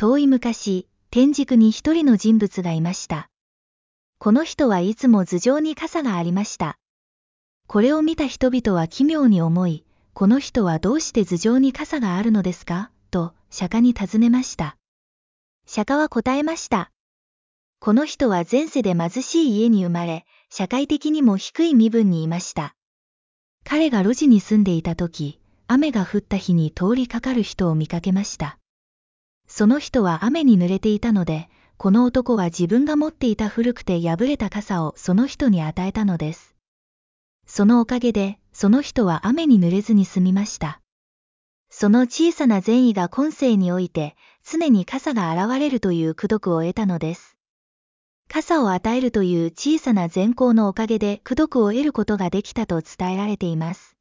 遠い昔、天竺に一人の人物がいました。この人はいつも頭上に傘がありました。これを見た人々は奇妙に思い、この人はどうして頭上に傘があるのですか？と、釈迦に尋ねました。釈迦は答えました。この人は前世で貧しい家に生まれ、社会的にも低い身分にいました。彼が路地に住んでいた時、雨が降った日に通りかかる人を見かけました。その人は雨に濡れていたので、この男は自分が持っていた古くて破れた傘をその人に与えたのです。そのおかげで、その人は雨に濡れずに済みました。その小さな善意が今世において、常に傘が現れるという功徳を得たのです。傘を与えるという小さな善行のおかげで功徳を得ることができたと伝えられています。